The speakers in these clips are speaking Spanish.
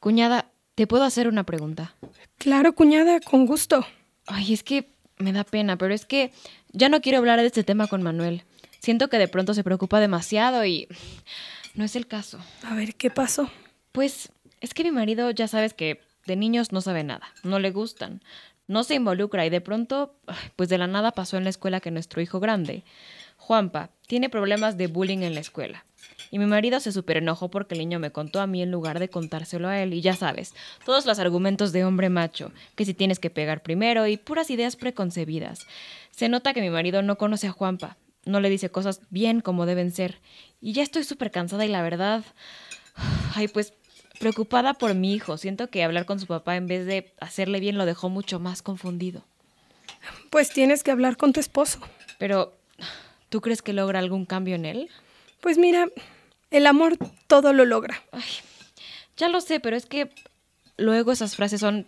Cuñada, ¿te puedo hacer una pregunta? Claro, cuñada, con gusto. Ay, es que me da pena, pero es que ya no quiero hablar de este tema con Manuel. Siento que de pronto se preocupa demasiado y no es el caso. A ver, ¿qué pasó? Pues es que mi marido ya sabes que de niños no sabe nada, no le gustan, no se involucra y de pronto, pues de la nada pasó en la escuela que nuestro hijo grande, Juanpa, tiene problemas de bullying en la escuela. Y mi marido se enojó porque el niño me contó a mí en lugar de contárselo a él. Y ya sabes, todos los argumentos de hombre macho, que si tienes que pegar primero y puras ideas preconcebidas. Se nota que mi marido no conoce a Juanpa, no le dice cosas bien como deben ser. Y ya estoy súper cansada y la verdad... Ay, pues preocupada por mi hijo. Siento que hablar con su papá en vez de hacerle bien lo dejó mucho más confundido. Pues tienes que hablar con tu esposo. Pero, ¿tú crees que logra algún cambio en él? Pues mira, el amor todo lo logra. Ay, ya lo sé, pero es que luego esas frases son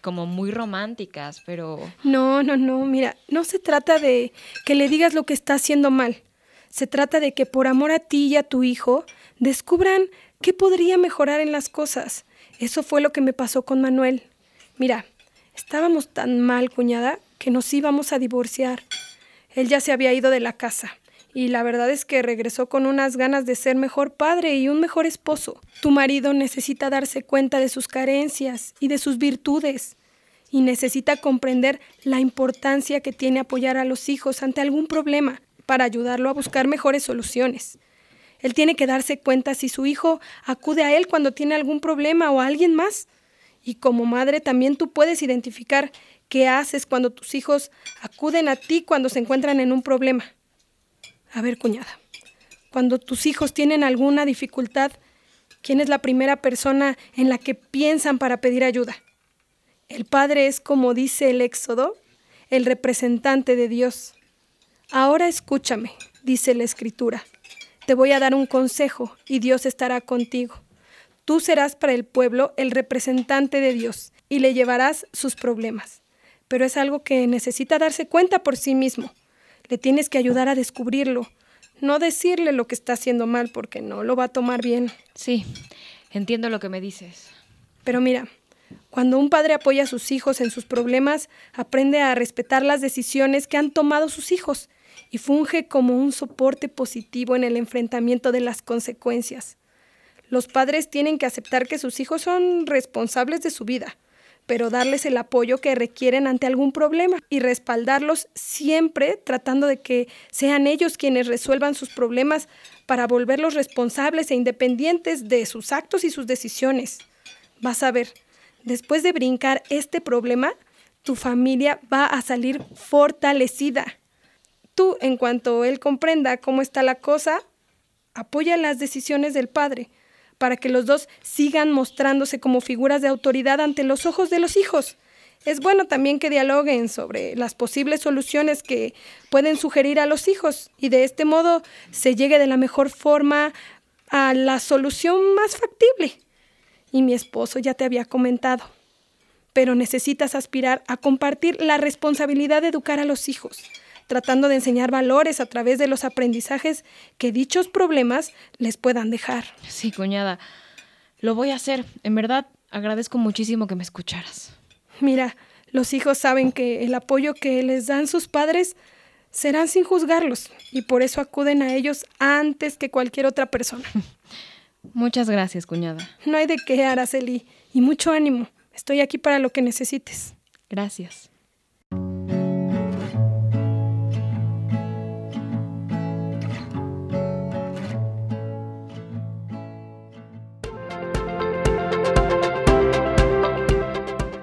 como muy románticas, pero... No, no, no, mira, no se trata de que le digas lo que está haciendo mal. Se trata de que por amor a ti y a tu hijo descubran qué podría mejorar en las cosas. Eso fue lo que me pasó con Manuel. Mira, estábamos tan mal, cuñada, que nos íbamos a divorciar. Él ya se había ido de la casa y la verdad es que regresó con unas ganas de ser mejor padre y un mejor esposo. Tu marido necesita darse cuenta de sus carencias y de sus virtudes y necesita comprender la importancia que tiene apoyar a los hijos ante algún problema para ayudarlo a buscar mejores soluciones. Él tiene que darse cuenta si su hijo acude a él cuando tiene algún problema o a alguien más. Y como madre también tú puedes identificar qué haces cuando tus hijos acuden a ti cuando se encuentran en un problema. A ver, cuñada, cuando tus hijos tienen alguna dificultad, ¿quién es la primera persona en la que piensan para pedir ayuda? El Padre es, como dice el Éxodo, el representante de Dios. Ahora escúchame, dice la Escritura. Te voy a dar un consejo y Dios estará contigo. Tú serás para el pueblo el representante de Dios y le llevarás sus problemas. Pero es algo que necesita darse cuenta por sí mismo. Le tienes que ayudar a descubrirlo, no decirle lo que está haciendo mal porque no lo va a tomar bien. Sí, entiendo lo que me dices. Pero mira, cuando un padre apoya a sus hijos en sus problemas, aprende a respetar las decisiones que han tomado sus hijos y funge como un soporte positivo en el enfrentamiento de las consecuencias. Los padres tienen que aceptar que sus hijos son responsables de su vida pero darles el apoyo que requieren ante algún problema y respaldarlos siempre tratando de que sean ellos quienes resuelvan sus problemas para volverlos responsables e independientes de sus actos y sus decisiones. Vas a ver, después de brincar este problema, tu familia va a salir fortalecida. Tú, en cuanto él comprenda cómo está la cosa, apoya las decisiones del padre para que los dos sigan mostrándose como figuras de autoridad ante los ojos de los hijos. Es bueno también que dialoguen sobre las posibles soluciones que pueden sugerir a los hijos y de este modo se llegue de la mejor forma a la solución más factible. Y mi esposo ya te había comentado, pero necesitas aspirar a compartir la responsabilidad de educar a los hijos tratando de enseñar valores a través de los aprendizajes que dichos problemas les puedan dejar. Sí, cuñada, lo voy a hacer. En verdad, agradezco muchísimo que me escucharas. Mira, los hijos saben que el apoyo que les dan sus padres serán sin juzgarlos y por eso acuden a ellos antes que cualquier otra persona. Muchas gracias, cuñada. No hay de qué, Araceli, y mucho ánimo. Estoy aquí para lo que necesites. Gracias.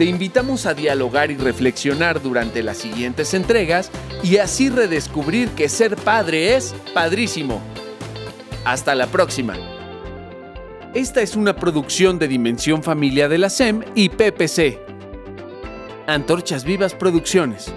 Te invitamos a dialogar y reflexionar durante las siguientes entregas y así redescubrir que ser padre es padrísimo. Hasta la próxima. Esta es una producción de Dimensión Familia de la SEM y PPC. Antorchas Vivas Producciones.